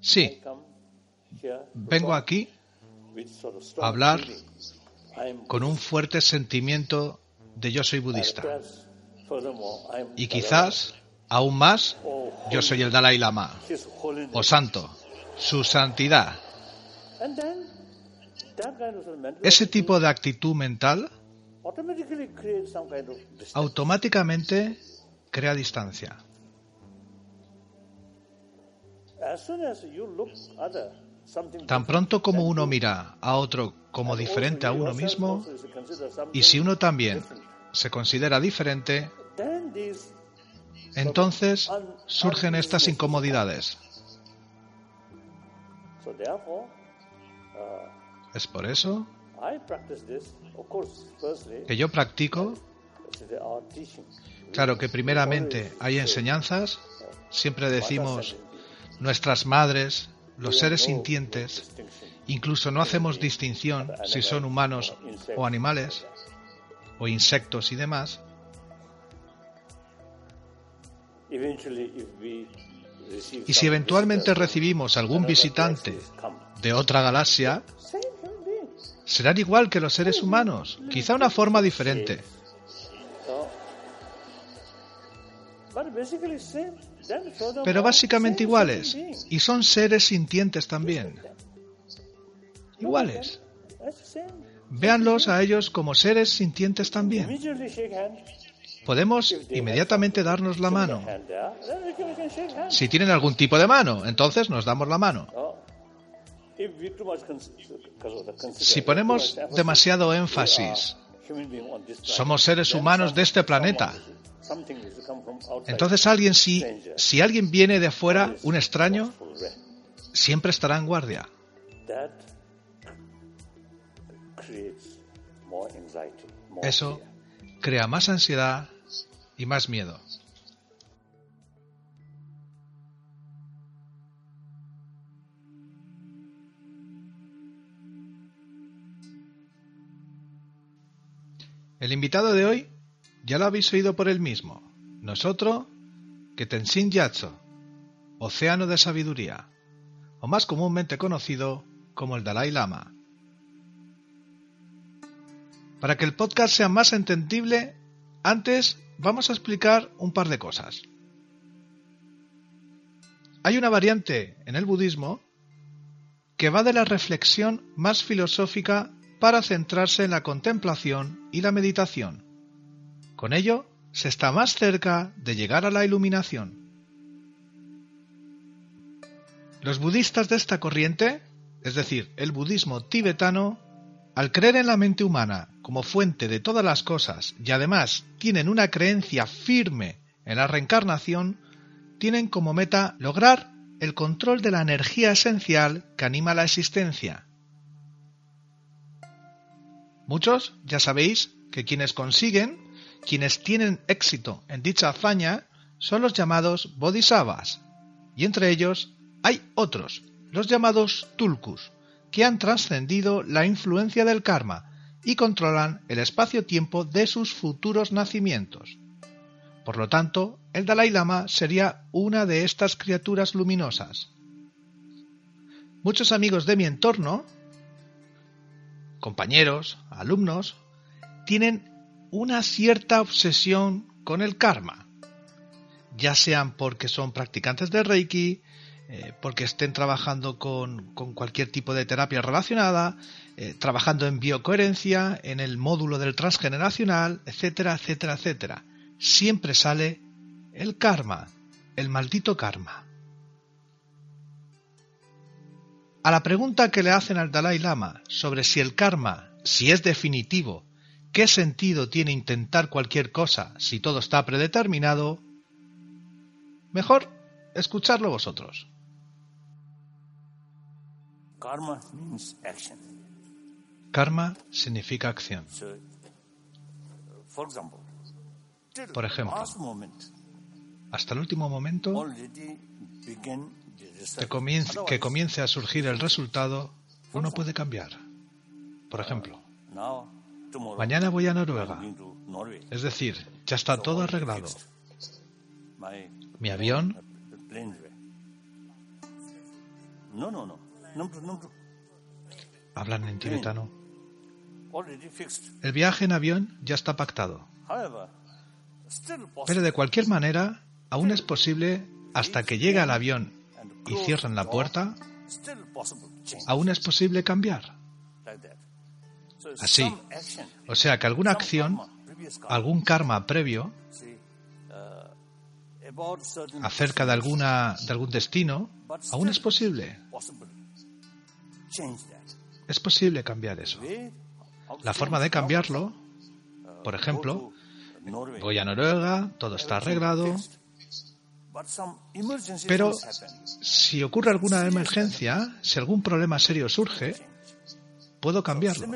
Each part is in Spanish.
Sí, vengo aquí a hablar con un fuerte sentimiento de yo soy budista. Y quizás, aún más, yo soy el Dalai Lama, o santo, su santidad. Ese tipo de actitud mental automáticamente crea distancia. Tan pronto como uno mira a otro como diferente a uno mismo, y si uno también se considera diferente, entonces surgen estas incomodidades. Es por eso que yo practico, claro que primeramente hay enseñanzas, siempre decimos nuestras madres, los seres sintientes, incluso no hacemos distinción si son humanos o animales, o insectos y demás, y si eventualmente recibimos algún visitante de otra galaxia, serán igual que los seres humanos, quizá una forma diferente. Pero básicamente iguales, y son seres sintientes también. Iguales. Véanlos a ellos como seres sintientes también. Podemos inmediatamente darnos la mano. Si tienen algún tipo de mano, entonces nos damos la mano. Si ponemos demasiado énfasis, somos seres humanos de este planeta. Entonces alguien, si, si alguien viene de afuera, un extraño, siempre estará en guardia. Eso crea más ansiedad y más miedo. El invitado de hoy ya lo habéis oído por él mismo. Nosotros, que Tenzin Yatso, Océano de Sabiduría, o más comúnmente conocido como el Dalai Lama. Para que el podcast sea más entendible, antes vamos a explicar un par de cosas. Hay una variante en el budismo que va de la reflexión más filosófica para centrarse en la contemplación y la meditación. Con ello, se está más cerca de llegar a la iluminación. Los budistas de esta corriente, es decir, el budismo tibetano, al creer en la mente humana como fuente de todas las cosas y además tienen una creencia firme en la reencarnación, tienen como meta lograr el control de la energía esencial que anima la existencia. Muchos ya sabéis que quienes consiguen, quienes tienen éxito en dicha hazaña, son los llamados bodhisattvas, y entre ellos hay otros, los llamados tulkus, que han trascendido la influencia del karma y controlan el espacio-tiempo de sus futuros nacimientos. Por lo tanto, el Dalai Lama sería una de estas criaturas luminosas. Muchos amigos de mi entorno, compañeros, alumnos, tienen una cierta obsesión con el karma, ya sean porque son practicantes de Reiki, eh, porque estén trabajando con, cualquier tipo de terapia relacionada, eh, trabajando en biocoherencia, en el módulo del transgeneracional, etcétera, etcétera, etcétera. Siempre sale el karma, el maldito karma. A la pregunta que le hacen al Dalai Lama sobre si el karma, si es definitivo, qué sentido tiene intentar cualquier cosa si todo está predeterminado, mejor escucharlo vosotros. Karma means action. Karma significa acción. Por ejemplo. Hasta el último momento que comience, que comience a surgir el resultado, uno puede cambiar. Por ejemplo, mañana voy a Noruega. Es decir, ya está todo arreglado. Mi avión. No, no, no. Hablan en tibetano. El viaje en avión ya está pactado. Pero de cualquier manera, aún es posible, hasta que llegue al avión y close cierren la puerta, aún es posible cambiar. Así. O sea que alguna acción, algún karma previo uh, acerca de alguna de algún destino, aún es posible. Es posible cambiar eso. La forma de cambiarlo, now, por uh, ejemplo, voy a Noruega, todo está arreglado, pero si ocurre alguna emergencia, si algún problema serio surge, puedo cambiarlo.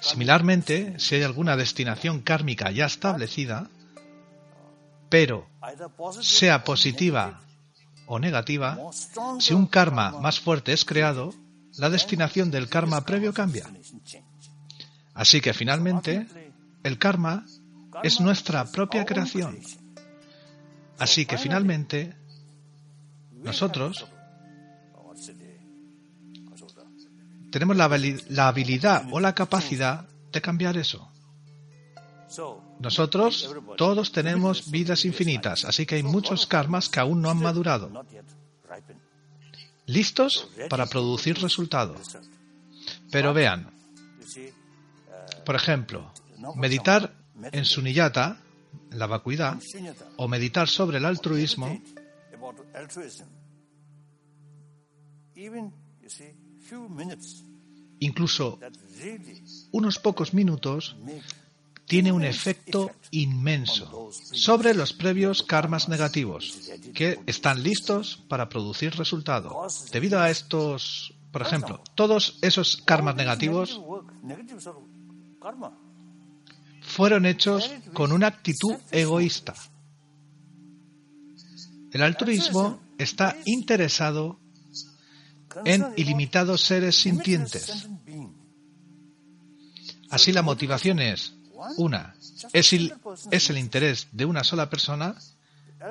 Similarmente, si hay alguna destinación kármica ya establecida, pero sea positiva o negativa, si un karma más fuerte es creado, la destinación del karma previo cambia. Así que finalmente, el karma es nuestra propia creación. Así que finalmente, nosotros tenemos la, habili- la habilidad o la capacidad de cambiar eso. So, Nosotros todos tenemos vidas infinitas, así que hay muchos karmas que aún no han madurado, listos para producir resultado. Pero vean, see, por ejemplo, meditar en Sunyata, en la vacuidad, o meditar sobre el altruismo, incluso unos pocos minutos, tiene un efecto inmenso sobre los previos karmas negativos, que están listos para producir resultado. Debido a estos, por ejemplo, todos esos karmas negativos fueron hechos con una actitud egoísta. El altruismo está interesado en ilimitados seres sintientes. Así la motivación es, una, es el, es el interés de una sola persona,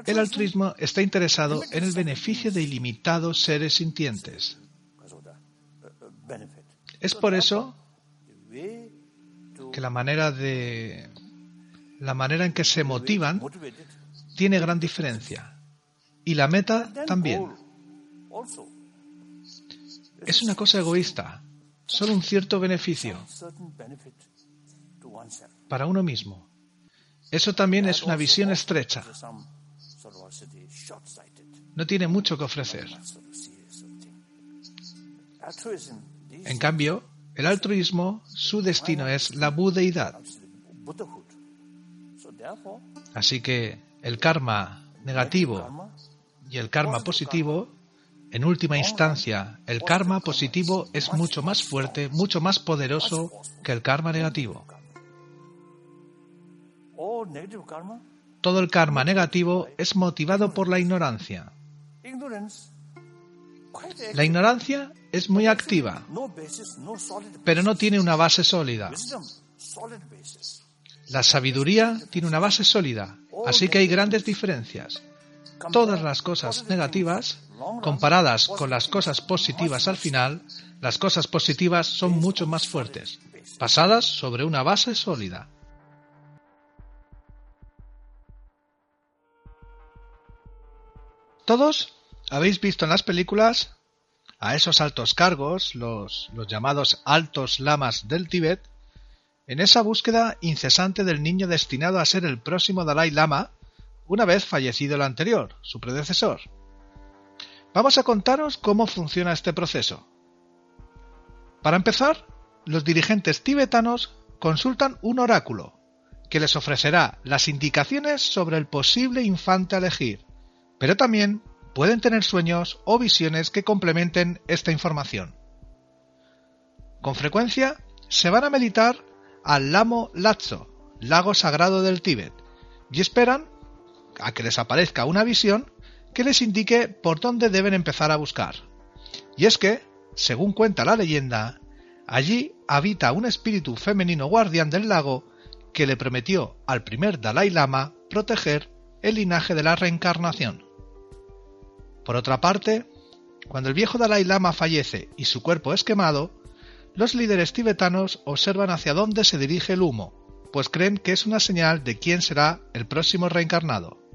el altruismo está interesado en el beneficio de ilimitados seres sintientes. Benefit. Es por eso que la manera de la manera en que se motivan tiene gran diferencia. Y la meta también. Es una cosa egoísta, solo un cierto beneficio para uno mismo. Eso también es una visión estrecha, no tiene mucho que ofrecer. En cambio, el altruismo, su destino es la budeidad. Así que el karma negativo y el karma positivo, en última instancia, el karma positivo es mucho más fuerte, mucho más poderoso que el karma negativo. Todo el karma negativo es motivado por la ignorancia. La ignorancia es muy activa, pero no tiene una base sólida. La sabiduría tiene una base sólida, así que hay grandes diferencias. Todas las cosas negativas, comparadas con las cosas positivas al final, las cosas positivas son mucho más fuertes, basadas sobre una base sólida. Todos habéis visto en las películas a esos altos cargos, los, los llamados altos lamas del Tíbet, en esa búsqueda incesante del niño destinado a ser el próximo Dalai Lama, una vez fallecido el anterior, su predecesor. Vamos a contaros cómo funciona este proceso. Para empezar, los dirigentes tibetanos consultan un oráculo, que les ofrecerá las indicaciones sobre el posible infante a elegir, pero también pueden tener sueños o visiones que complementen esta información. Con frecuencia se van a meditar al Lamo Lazo, lago sagrado del Tíbet, y esperan a que les aparezca una visión que les indique por dónde deben empezar a buscar. Y es que, según cuenta la leyenda, allí habita un espíritu femenino guardián del lago que le prometió al primer Dalai Lama proteger el linaje de la reencarnación. Por otra parte, cuando el viejo Dalai Lama fallece y su cuerpo es quemado, los líderes tibetanos observan hacia dónde se dirige el humo, pues creen que es una señal de quién será el próximo reencarnado.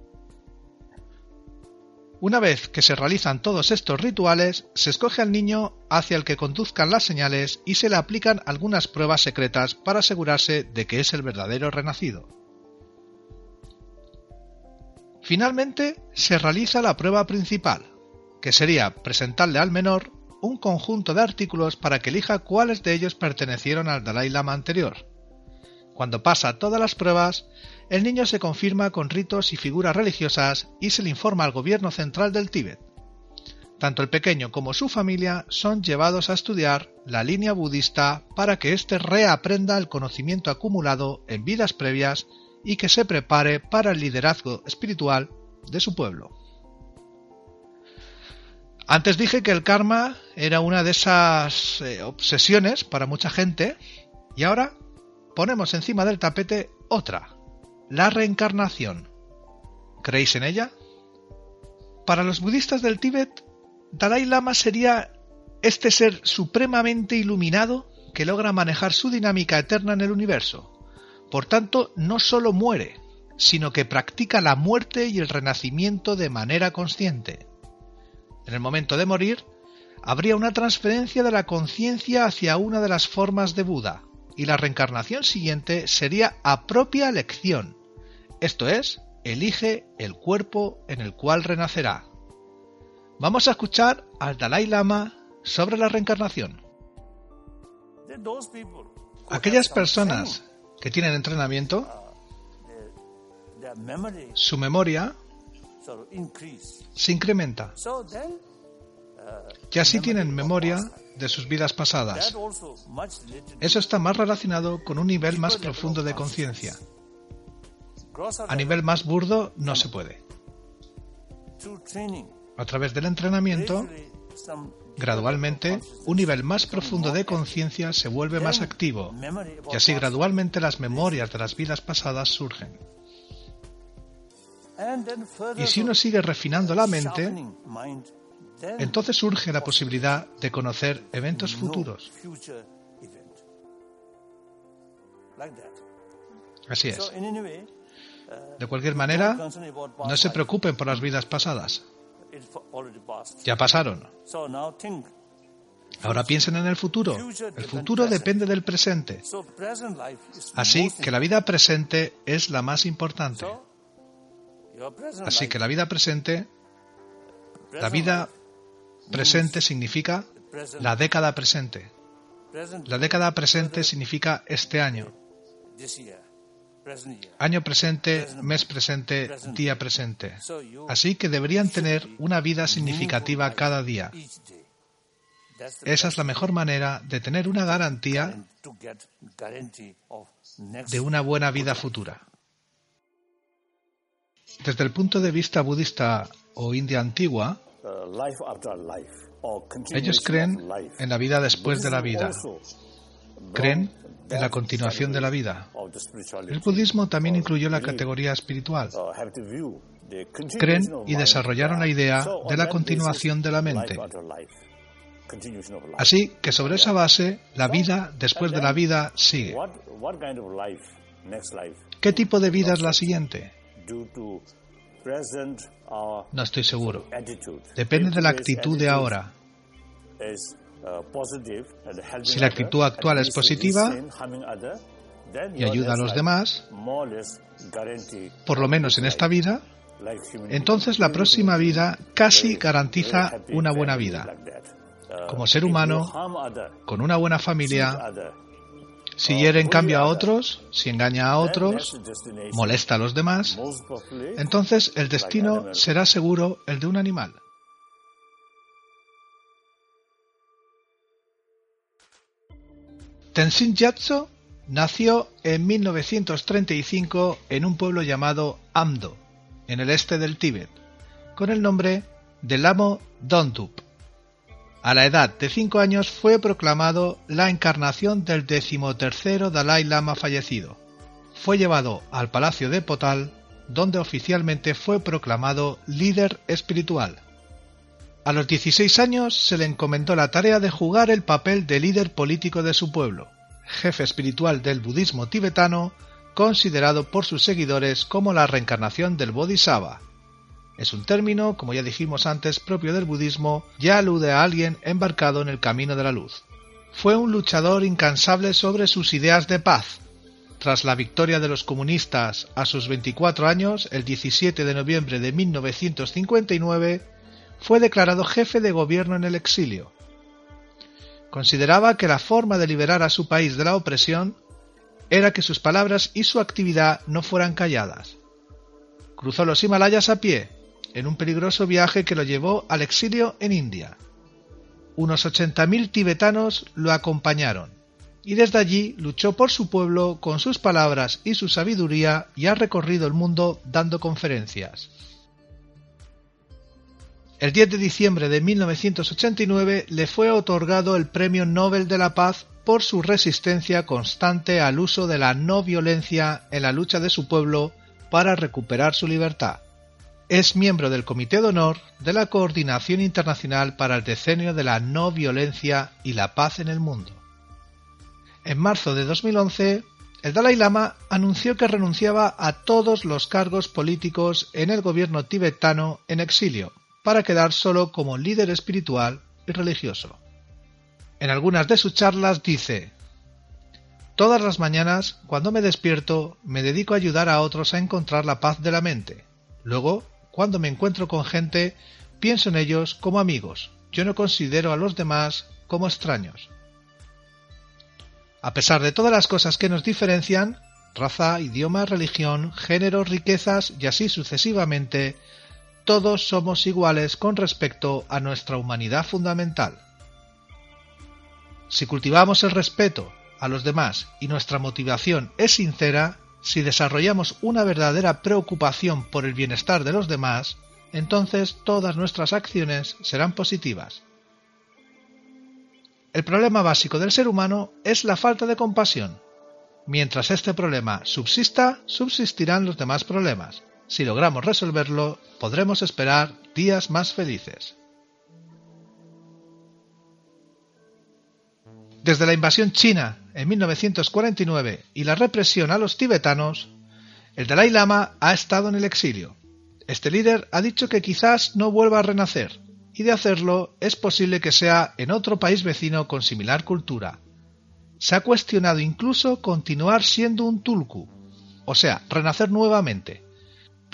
Una vez que se realizan todos estos rituales, se escoge al niño hacia el que conduzcan las señales y se le aplican algunas pruebas secretas para asegurarse de que es el verdadero renacido. Finalmente, se realiza la prueba principal, que sería presentarle al menor un conjunto de artículos para que elija cuáles de ellos pertenecieron al Dalai Lama anterior. Cuando pasa todas las pruebas, el niño se confirma con ritos y figuras religiosas y se le informa al gobierno central del Tíbet. Tanto el pequeño como su familia son llevados a estudiar la línea budista para que éste reaprenda el conocimiento acumulado en vidas previas y que se prepare para el liderazgo espiritual de su pueblo. Antes dije que el karma era una de esas eh, obsesiones para mucha gente y ahora ponemos encima del tapete otra, la reencarnación. ¿Creéis en ella? Para los budistas del Tíbet, Dalai Lama sería este ser supremamente iluminado que logra manejar su dinámica eterna en el universo. Por tanto, no solo muere, sino que practica la muerte y el renacimiento de manera consciente. En el momento de morir, habría una transferencia de la conciencia hacia una de las formas de Buda, y la reencarnación siguiente sería a propia elección, esto es, elige el cuerpo en el cual renacerá. Vamos a escuchar al Dalai Lama sobre la reencarnación. Aquellas personas que tienen entrenamiento, memory su memoria se incrementa then y así tienen memoria de sus vidas pasadas. Eso está más relacionado con un nivel más profundo de conciencia. A nivel más burdo no se puede. A través del entrenamiento, gradualmente, un nivel más profundo de conciencia se vuelve más activo y así gradualmente las memorias de las vidas pasadas surgen. Y si uno sigue refinando la mente, entonces surge la posibilidad de conocer eventos futuros. Así es. De cualquier manera, no se preocupen por las vidas pasadas. Ya pasaron. Ahora piensen en el futuro. El futuro depende del presente. Así que la vida presente es la más importante. Así que la vida presente, la vida presente significa la década presente. present La década presente significa este año. Año presente, mes presente, día presente. Así que deberían tener una vida significativa cada día. Esa es la mejor manera de tener una garantía de una buena vida futura. Desde el punto de vista budista o india antigua. Ellos creen en la vida después de la vida. Creen en la continuación de la vida. El budismo también incluyó la categoría espiritual. Creen y desarrollaron la idea de la continuación de la mente. Así que sobre esa base, la vida después de la vida sigue. ¿Qué tipo de vida es la siguiente? No estoy seguro. Depende de la actitud de ahora. Si la actitud actual es positiva y ayuda a los demás, por lo menos en esta vida, entonces la próxima vida casi garantiza una buena vida. Como ser humano, con una buena familia, si hiere en cambio a otros, si engaña a otros, molesta a los demás, entonces el destino será seguro el de un animal. Tenzin Gyatso nació en 1935 en un pueblo llamado Amdo, en el este del Tíbet, con el nombre de Lamo Dontup. A la edad de cinco años fue proclamado la encarnación del decimotercero Dalai Lama fallecido. Fue llevado al palacio de Potal, donde oficialmente fue proclamado líder espiritual. A los 16 años se le encomendó la tarea de jugar el papel de líder político de su pueblo, jefe espiritual del budismo tibetano, considerado por sus seguidores como la reencarnación del Bodhisattva. Es un término, como ya dijimos antes, propio del budismo, ya alude a alguien embarcado en el camino de la luz. Fue un luchador incansable sobre sus ideas de paz. Tras la victoria de los comunistas a sus 24 años, el 17 de noviembre de 1959, fue declarado jefe de gobierno en el exilio. Consideraba que la forma de liberar a su país de la opresión era que sus palabras y su actividad no fueran calladas. Cruzó los Himalayas a pie, en un peligroso viaje que lo llevó al exilio en India. Unos 80.000 tibetanos lo acompañaron, y desde allí luchó por su pueblo con sus palabras y su sabiduría y ha recorrido el mundo dando conferencias. El 10 de diciembre de 1989 le fue otorgado el Premio Nobel de la Paz por su resistencia constante al uso de la no violencia en la lucha de su pueblo para recuperar su libertad. Es miembro del Comité de Honor de la Coordinación Internacional para el Decenio de la No Violencia y la Paz en el Mundo. En marzo de 2011, el Dalai Lama anunció que renunciaba a todos los cargos políticos en el gobierno tibetano en exilio para quedar solo como líder espiritual y religioso. En algunas de sus charlas dice, Todas las mañanas, cuando me despierto, me dedico a ayudar a otros a encontrar la paz de la mente. Luego, cuando me encuentro con gente, pienso en ellos como amigos. Yo no considero a los demás como extraños. A pesar de todas las cosas que nos diferencian, raza, idioma, religión, género, riquezas y así sucesivamente, todos somos iguales con respecto a nuestra humanidad fundamental. Si cultivamos el respeto a los demás y nuestra motivación es sincera, si desarrollamos una verdadera preocupación por el bienestar de los demás, entonces todas nuestras acciones serán positivas. El problema básico del ser humano es la falta de compasión. Mientras este problema subsista, subsistirán los demás problemas. Si logramos resolverlo, podremos esperar días más felices. Desde la invasión china en 1949 y la represión a los tibetanos, el Dalai Lama ha estado en el exilio. Este líder ha dicho que quizás no vuelva a renacer, y de hacerlo es posible que sea en otro país vecino con similar cultura. Se ha cuestionado incluso continuar siendo un tulku, o sea, renacer nuevamente,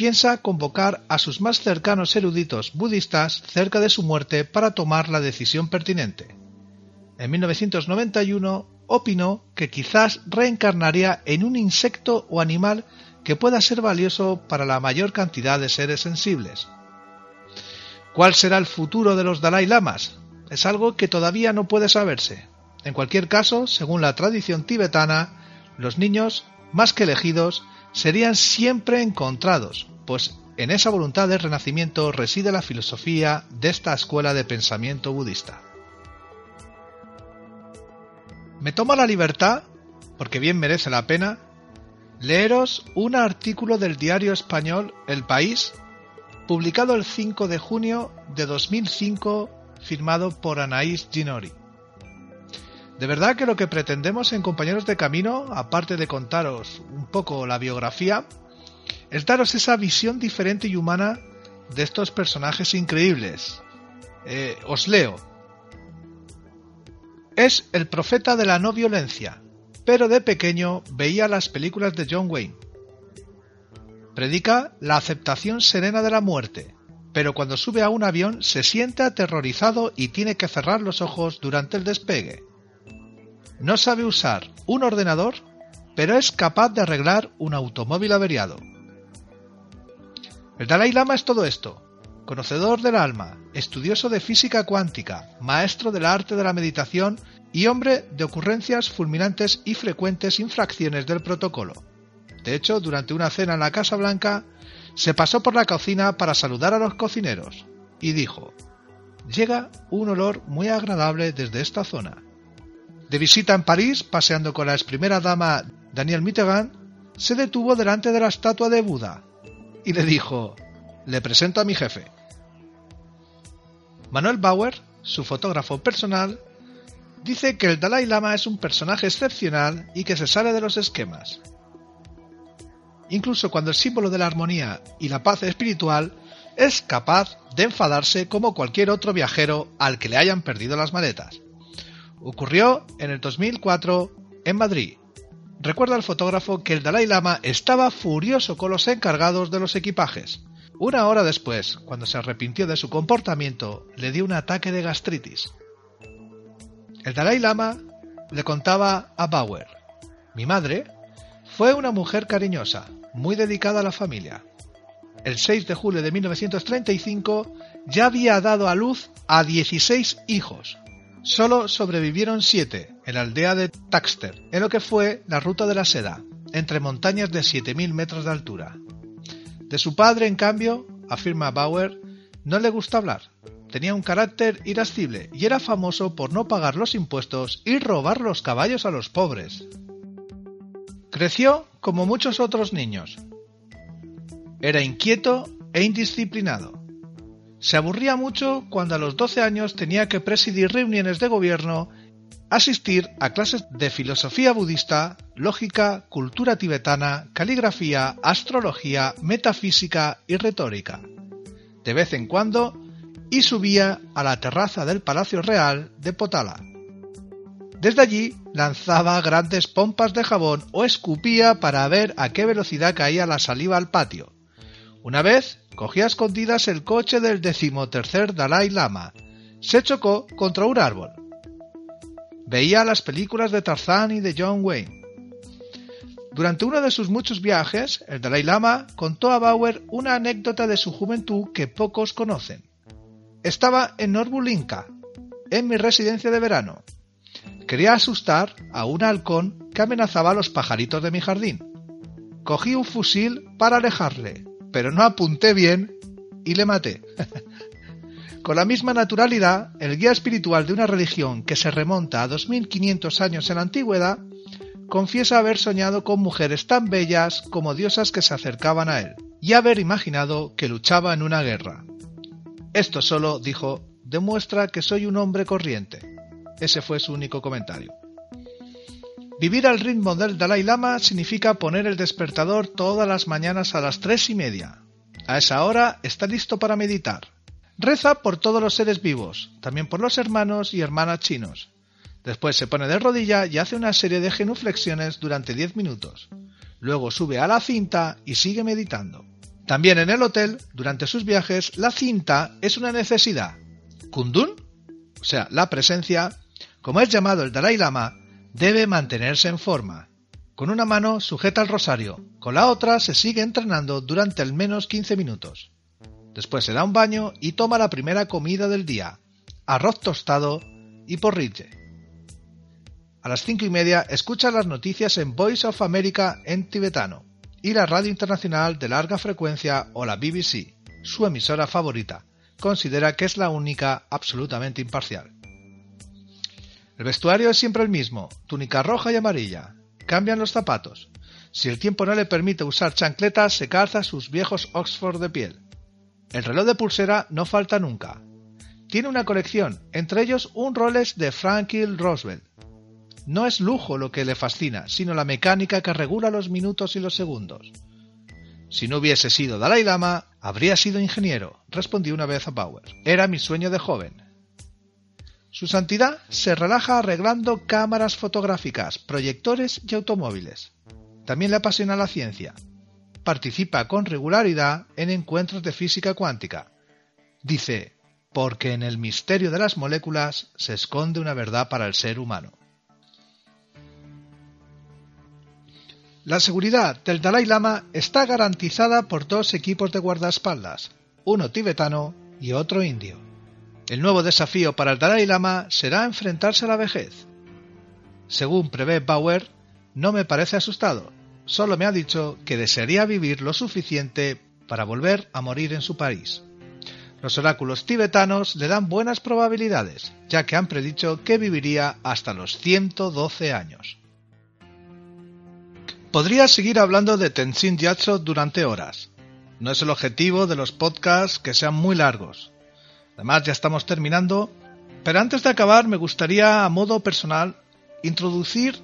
piensa convocar a sus más cercanos eruditos budistas cerca de su muerte para tomar la decisión pertinente. En 1991 opinó que quizás reencarnaría en un insecto o animal que pueda ser valioso para la mayor cantidad de seres sensibles. ¿Cuál será el futuro de los Dalai Lamas? Es algo que todavía no puede saberse. En cualquier caso, según la tradición tibetana, los niños, más que elegidos, serían siempre encontrados, pues en esa voluntad de renacimiento reside la filosofía de esta escuela de pensamiento budista. Me tomo la libertad, porque bien merece la pena, leeros un artículo del diario español El País, publicado el 5 de junio de 2005, firmado por Anaís Ginori. De verdad que lo que pretendemos en Compañeros de Camino, aparte de contaros un poco la biografía, es daros esa visión diferente y humana de estos personajes increíbles. Eh, os leo. Es el profeta de la no violencia, pero de pequeño veía las películas de John Wayne. Predica la aceptación serena de la muerte, pero cuando sube a un avión se siente aterrorizado y tiene que cerrar los ojos durante el despegue. No sabe usar un ordenador, pero es capaz de arreglar un automóvil averiado. El Dalai Lama es todo esto, conocedor del alma, estudioso de física cuántica, maestro del arte de la meditación y hombre de ocurrencias fulminantes y frecuentes infracciones del protocolo. De hecho, durante una cena en la Casa Blanca, se pasó por la cocina para saludar a los cocineros y dijo, llega un olor muy agradable desde esta zona. De visita en París, paseando con la ex primera dama Daniel Mitterrand, se detuvo delante de la estatua de Buda y le dijo, le presento a mi jefe. Manuel Bauer, su fotógrafo personal, dice que el Dalai Lama es un personaje excepcional y que se sale de los esquemas. Incluso cuando el símbolo de la armonía y la paz espiritual es capaz de enfadarse como cualquier otro viajero al que le hayan perdido las maletas. Ocurrió en el 2004 en Madrid. Recuerda el fotógrafo que el Dalai Lama estaba furioso con los encargados de los equipajes. Una hora después, cuando se arrepintió de su comportamiento, le dio un ataque de gastritis. El Dalai Lama le contaba a Bauer, mi madre fue una mujer cariñosa, muy dedicada a la familia. El 6 de julio de 1935 ya había dado a luz a 16 hijos. Solo sobrevivieron 7 en la aldea de Taxter, en lo que fue la ruta de la seda, entre montañas de 7.000 metros de altura. De su padre, en cambio, afirma Bauer, no le gusta hablar. Tenía un carácter irascible y era famoso por no pagar los impuestos y robar los caballos a los pobres. Creció como muchos otros niños. Era inquieto e indisciplinado. Se aburría mucho cuando a los 12 años tenía que presidir reuniones de gobierno, asistir a clases de filosofía budista, lógica, cultura tibetana, caligrafía, astrología, metafísica y retórica. De vez en cuando, y subía a la terraza del Palacio Real de Potala. Desde allí lanzaba grandes pompas de jabón o escupía para ver a qué velocidad caía la saliva al patio. Una vez cogía a escondidas el coche del decimotercer Dalai Lama. Se chocó contra un árbol. Veía las películas de Tarzán y de John Wayne. Durante uno de sus muchos viajes, el Dalai Lama contó a Bauer una anécdota de su juventud que pocos conocen. Estaba en Norbulinka, en mi residencia de verano. Quería asustar a un halcón que amenazaba a los pajaritos de mi jardín. Cogí un fusil para alejarle, pero no apunté bien y le maté. Con la misma naturalidad, el guía espiritual de una religión que se remonta a 2500 años en la antigüedad confiesa haber soñado con mujeres tan bellas como diosas que se acercaban a él, y haber imaginado que luchaba en una guerra. Esto solo, dijo, demuestra que soy un hombre corriente. Ese fue su único comentario. Vivir al ritmo del Dalai Lama significa poner el despertador todas las mañanas a las tres y media. A esa hora está listo para meditar. Reza por todos los seres vivos, también por los hermanos y hermanas chinos. Después se pone de rodilla y hace una serie de genuflexiones durante 10 minutos. Luego sube a la cinta y sigue meditando. También en el hotel, durante sus viajes, la cinta es una necesidad. Kundun, o sea, la presencia, como es llamado el Dalai Lama, debe mantenerse en forma. Con una mano sujeta el rosario, con la otra se sigue entrenando durante al menos 15 minutos. Después se da un baño y toma la primera comida del día, arroz tostado y porridge. A las cinco y media escucha las noticias en Voice of America en tibetano y la Radio Internacional de Larga Frecuencia o la BBC, su emisora favorita, considera que es la única absolutamente imparcial. El vestuario es siempre el mismo, túnica roja y amarilla. Cambian los zapatos. Si el tiempo no le permite usar chancletas, se calza sus viejos Oxford de piel. El reloj de pulsera no falta nunca. Tiene una colección, entre ellos un Rolex de Franklin Roosevelt. No es lujo lo que le fascina, sino la mecánica que regula los minutos y los segundos. Si no hubiese sido Dalai Lama, habría sido ingeniero, respondió una vez a Bauer. Era mi sueño de joven. Su santidad se relaja arreglando cámaras fotográficas, proyectores y automóviles. También le apasiona la ciencia. Participa con regularidad en encuentros de física cuántica. Dice, porque en el misterio de las moléculas se esconde una verdad para el ser humano. La seguridad del Dalai Lama está garantizada por dos equipos de guardaespaldas, uno tibetano y otro indio. El nuevo desafío para el Dalai Lama será enfrentarse a la vejez. Según prevé Bauer, no me parece asustado, solo me ha dicho que desearía vivir lo suficiente para volver a morir en su país. Los oráculos tibetanos le dan buenas probabilidades, ya que han predicho que viviría hasta los 112 años. Podría seguir hablando de Tenzin Gyatso durante horas. No es el objetivo de los podcasts que sean muy largos. Además ya estamos terminando, pero antes de acabar me gustaría a modo personal introducir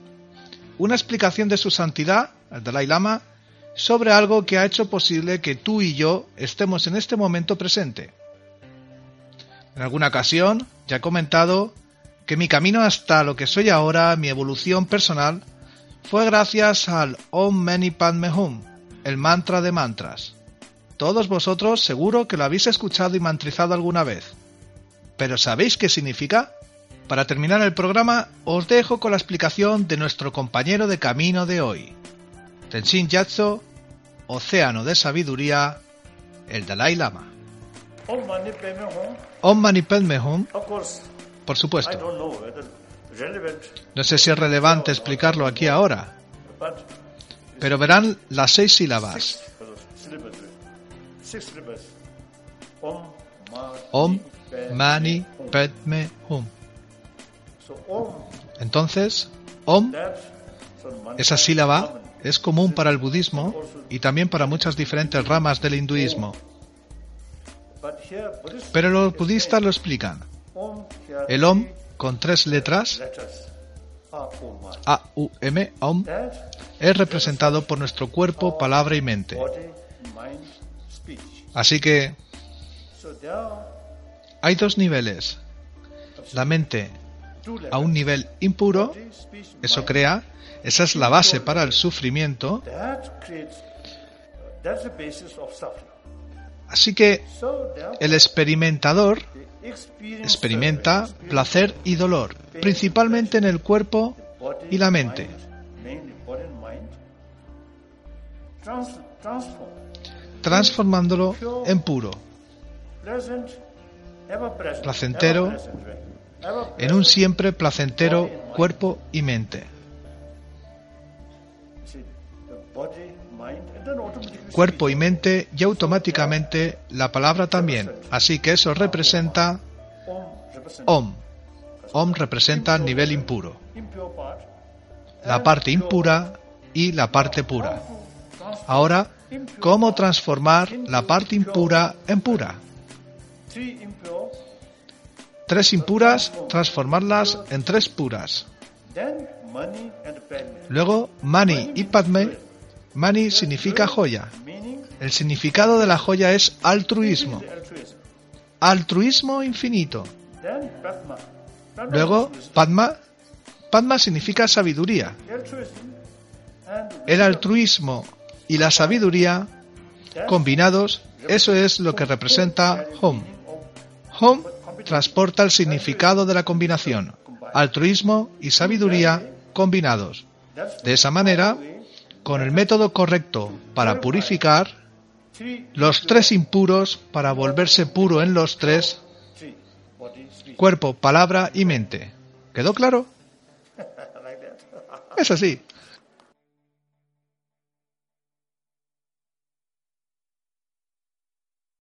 una explicación de su santidad, el Dalai Lama, sobre algo que ha hecho posible que tú y yo estemos en este momento presente. En alguna ocasión ya he comentado que mi camino hasta lo que soy ahora, mi evolución personal, fue gracias al Om Mani Padme Hum, el mantra de mantras. Todos vosotros seguro que lo habéis escuchado y mantrizado alguna vez. ¿Pero sabéis qué significa? Para terminar el programa, os dejo con la explicación de nuestro compañero de camino de hoy. Tenshin Gyatso, Océano de Sabiduría, el Dalai Lama. Om Mani Padme Hum. Por supuesto. relevant, No sé si es relevante explicarlo aquí ahora, pero verán las seis sílabas. Om Mani Padme Hum. Entonces, Om, esa sílaba, es común para el budismo y también para muchas diferentes ramas del hinduismo. Pero los budistas lo explican. El Om, con tres letras. A-U-M, Om, es representado por nuestro cuerpo, palabra y mente. Así que hay dos niveles. La mente a un nivel impuro, eso crea, esa es la base para el sufrimiento, así que el experimentador experimenta placer y dolor, principalmente en el cuerpo y la mente. Transformándolo en puro, Placentero, en un siempre placentero cuerpo y mente. Cuerpo y mente y automáticamente la palabra también. Así que eso representa Om Om. Representa nivel impuro, la parte impura y la parte pura. Ahora, ¿cómo transformar la parte impura en pura? Tres impuras, transformarlas en tres puras. Luego, Mani y Padme. Mani significa joya. El significado de la joya es altruismo. Altruismo infinito. Luego, Padma. Padma significa sabiduría. El altruismo y la sabiduría combinados, eso es lo que representa Hom. meaning of Hom transporta el significado de la combinación. Altruismo y sabiduría combinados. De esa manera, con el método correcto para purificar, los tres impuros para volverse puro en los tres, cuerpo, palabra y mente. ¿Quedó claro? Es así.